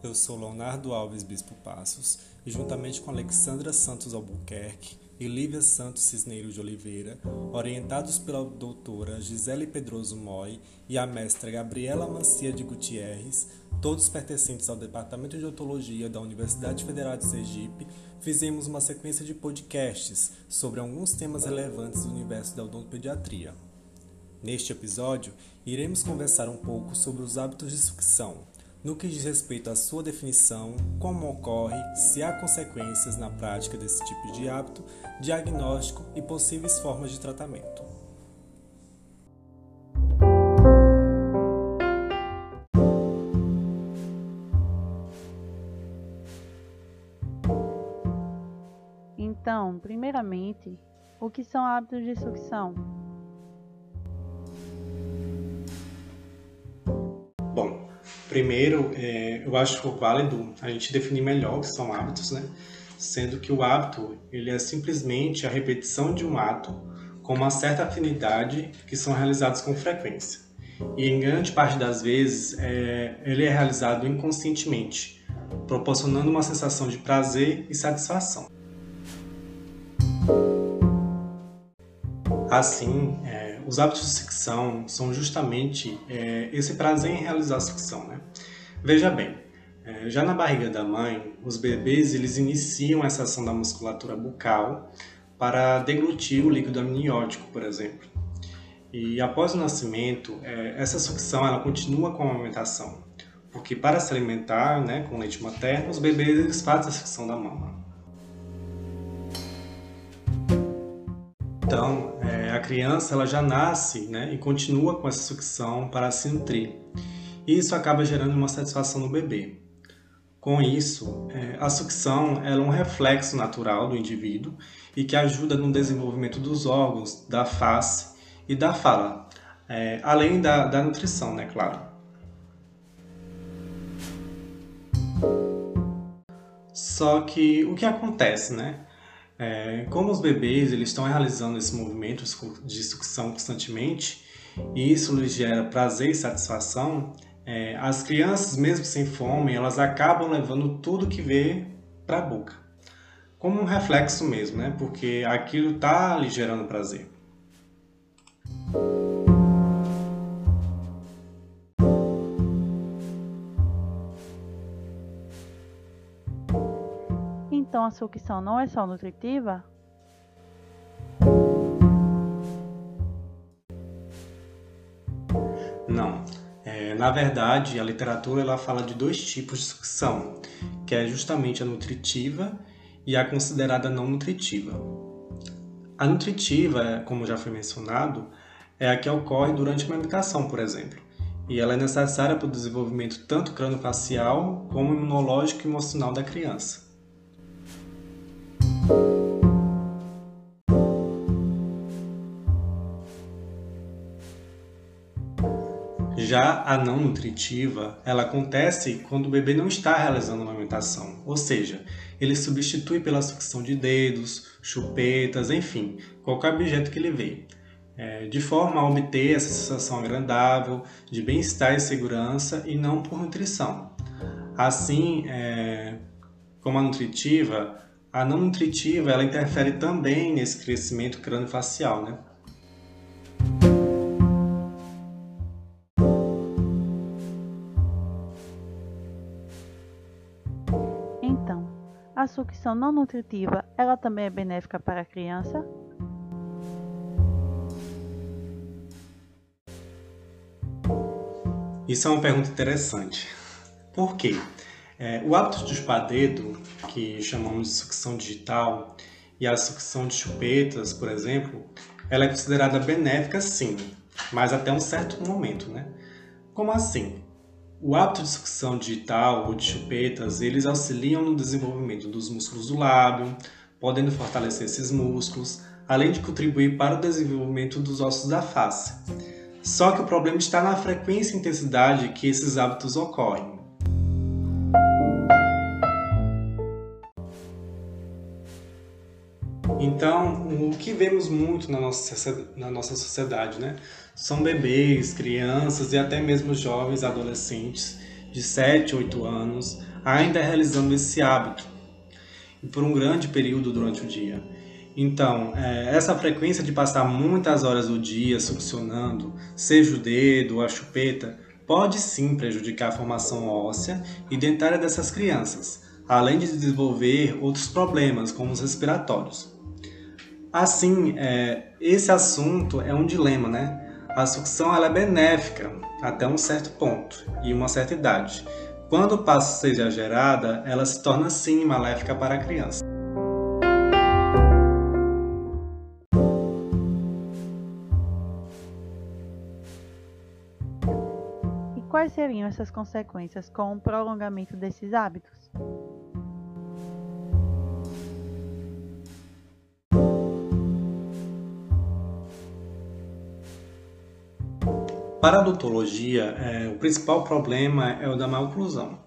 Eu sou Leonardo Alves Bispo Passos e juntamente com Alexandra Santos Albuquerque e Lívia Santos Cisneiro de Oliveira, orientados pela doutora Gisele Pedroso Moi e a mestra Gabriela Mancia de Gutierrez, todos pertencentes ao Departamento de Odontologia da Universidade Federal de Sergipe, fizemos uma sequência de podcasts sobre alguns temas relevantes do universo da odontopediatria. Neste episódio, iremos conversar um pouco sobre os hábitos de sucção, no que diz respeito à sua definição, como ocorre, se há consequências na prática desse tipo de hábito, diagnóstico e possíveis formas de tratamento. Então, primeiramente, o que são hábitos de sucção? Primeiro, é, eu acho válido a gente definir melhor o que são hábitos, né? Sendo que o hábito ele é simplesmente a repetição de um ato com uma certa afinidade que são realizados com frequência. E em grande parte das vezes é, ele é realizado inconscientemente, proporcionando uma sensação de prazer e satisfação. Assim, é, os hábitos de sucção são justamente é, esse prazer em realizar a sucção. Né? Veja bem, é, já na barriga da mãe, os bebês eles iniciam essa ação da musculatura bucal para deglutir o líquido amniótico, por exemplo. E após o nascimento, é, essa sucção ela continua com a amamentação, porque para se alimentar né, com leite materno, os bebês fazem a sucção da mama. Então, é, a criança ela já nasce né, e continua com essa sucção para se nutrir. E isso acaba gerando uma satisfação no bebê. Com isso, é, a sucção é um reflexo natural do indivíduo e que ajuda no desenvolvimento dos órgãos, da face e da fala, é, além da, da nutrição, né, claro. Só que o que acontece, né? É, como os bebês eles estão realizando esse movimento de sucção constantemente e isso lhes gera prazer e satisfação, é, as crianças, mesmo sem fome, elas acabam levando tudo que vê para a boca. Como um reflexo mesmo, né? Porque aquilo está lhe gerando prazer. A sucção não é só nutritiva? Não. É, na verdade, a literatura ela fala de dois tipos de sucção, que é justamente a nutritiva e a considerada não nutritiva. A nutritiva, como já foi mencionado, é a que ocorre durante a alimentação, por exemplo, e ela é necessária para o desenvolvimento tanto crânio-facial como imunológico e emocional da criança. Já a não nutritiva, ela acontece quando o bebê não está realizando uma alimentação, ou seja, ele substitui pela sucção de dedos, chupetas, enfim, qualquer objeto que ele vê, é, de forma a obter essa sensação agradável de bem-estar e segurança e não por nutrição. Assim, é, como a nutritiva, a não nutritiva ela interfere também nesse crescimento crânio-facial, né? Então, a sucção não nutritiva, ela também é benéfica para a criança? Isso é uma pergunta interessante. Por quê? É, o hábito de chupar dedo, que chamamos de sucção digital, e a sucção de chupetas, por exemplo, ela é considerada benéfica sim, mas até um certo momento, né? Como assim? O hábito de sucção digital ou de chupetas, eles auxiliam no desenvolvimento dos músculos do lábio, podendo fortalecer esses músculos, além de contribuir para o desenvolvimento dos ossos da face. Só que o problema está na frequência e intensidade que esses hábitos ocorrem. Então, o que vemos muito na nossa, na nossa sociedade, né? São bebês, crianças e até mesmo jovens adolescentes de 7, 8 anos ainda realizando esse hábito por um grande período durante o dia. Então, é, essa frequência de passar muitas horas do dia succionando, seja o dedo ou a chupeta, pode sim prejudicar a formação óssea e dentária dessas crianças, além de desenvolver outros problemas, como os respiratórios. Assim, é, esse assunto é um dilema, né? A sucção ela é benéfica até um certo ponto e uma certa idade. Quando passa a ser exagerada, ela se torna sim maléfica para a criança. E quais seriam essas consequências com o prolongamento desses hábitos? Para a odontologia, é, o principal problema é o da maloclusão.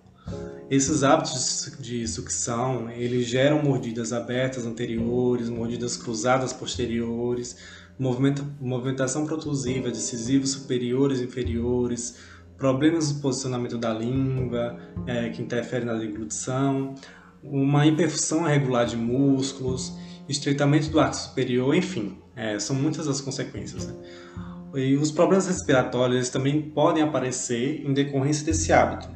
Esses hábitos de sucção, eles geram mordidas abertas anteriores, mordidas cruzadas posteriores, movimentação protrusiva de incisivos superiores e inferiores, problemas no posicionamento da língua, é, que interferem na deglutição, uma imperfusão irregular de músculos, estreitamento do arco superior, enfim, é, são muitas as consequências. Né? E os problemas respiratórios também podem aparecer em decorrência desse hábito.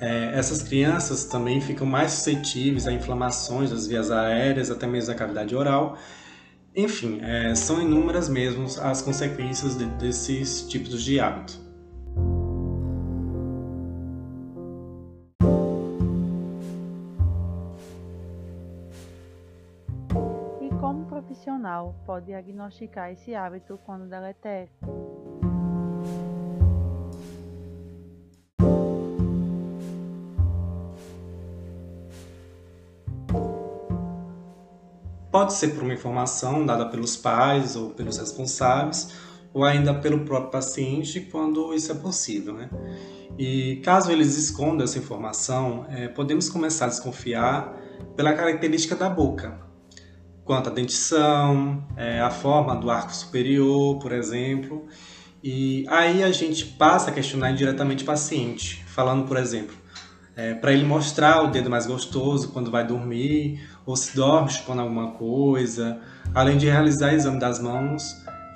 É, essas crianças também ficam mais suscetíveis a inflamações das vias aéreas, até mesmo da cavidade oral. Enfim, é, são inúmeras mesmo as consequências de, desses tipos de hábito. Pode diagnosticar esse hábito quando deletério. Pode ser por uma informação dada pelos pais ou pelos responsáveis, ou ainda pelo próprio paciente, quando isso é possível. Né? E caso eles escondam essa informação, é, podemos começar a desconfiar pela característica da boca, quanto à dentição, é, a forma do arco superior, por exemplo. E aí a gente passa a questionar indiretamente o paciente, falando, por exemplo, é, para ele mostrar o dedo mais gostoso quando vai dormir, ou se dorme chupando alguma coisa, além de realizar exame das mãos,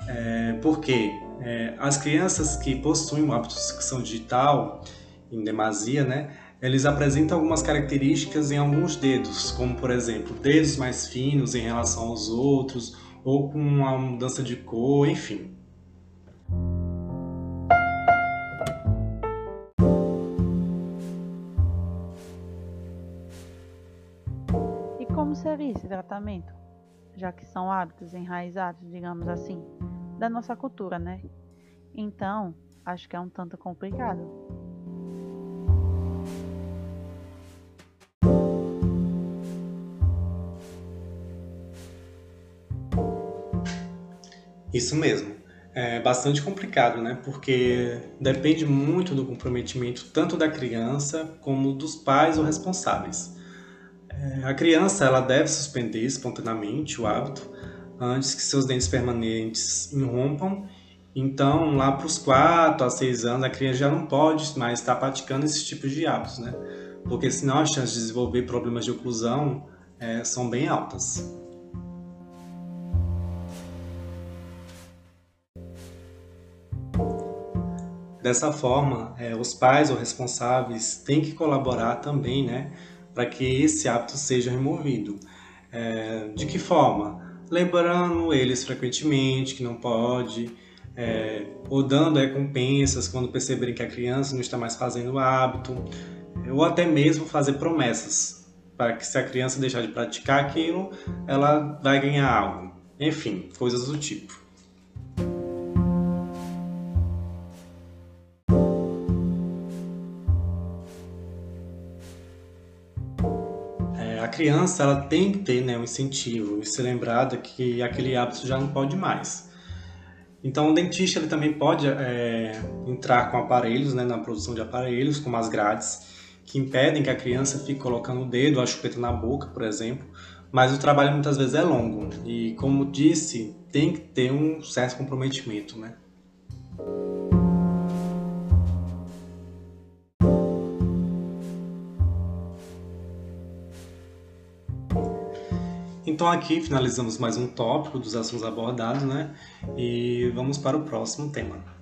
é, porque é, as crianças que possuem um hábito de sucção digital, em demasia, né, eles apresentam algumas características em alguns dedos, como por exemplo, dedos mais finos em relação aos outros, ou com uma mudança de cor, enfim. E como seria esse tratamento? Já que são hábitos enraizados, digamos assim, da nossa cultura, né? Então, acho que é um tanto complicado. Isso mesmo. É bastante complicado, né? Porque depende muito do comprometimento tanto da criança como dos pais ou responsáveis. É, a criança ela deve suspender espontaneamente o hábito antes que seus dentes permanentes irrompam. Então, lá para os 4 a 6 anos, a criança já não pode mais estar praticando esses tipos de hábitos, né? Porque senão as chances de desenvolver problemas de oclusão é, são bem altas. Dessa forma, é, os pais ou responsáveis têm que colaborar também, né, para que esse hábito seja removido. É, de que forma? Lembrando eles frequentemente que não pode, é, ou dando recompensas quando perceberem que a criança não está mais fazendo o hábito, ou até mesmo fazer promessas para que se a criança deixar de praticar aquilo, ela vai ganhar algo. Enfim, coisas do tipo. Criança ela tem que ter né, um incentivo e ser lembrada que aquele hábito já não pode mais. Então, o dentista ele também pode é, entrar com aparelhos, né, na produção de aparelhos, como as grades, que impedem que a criança fique colocando o dedo, a chupeta na boca, por exemplo. Mas o trabalho muitas vezes é longo e, como disse, tem que ter um certo comprometimento, né? Então aqui finalizamos mais um tópico dos assuntos abordados, né? E vamos para o próximo tema.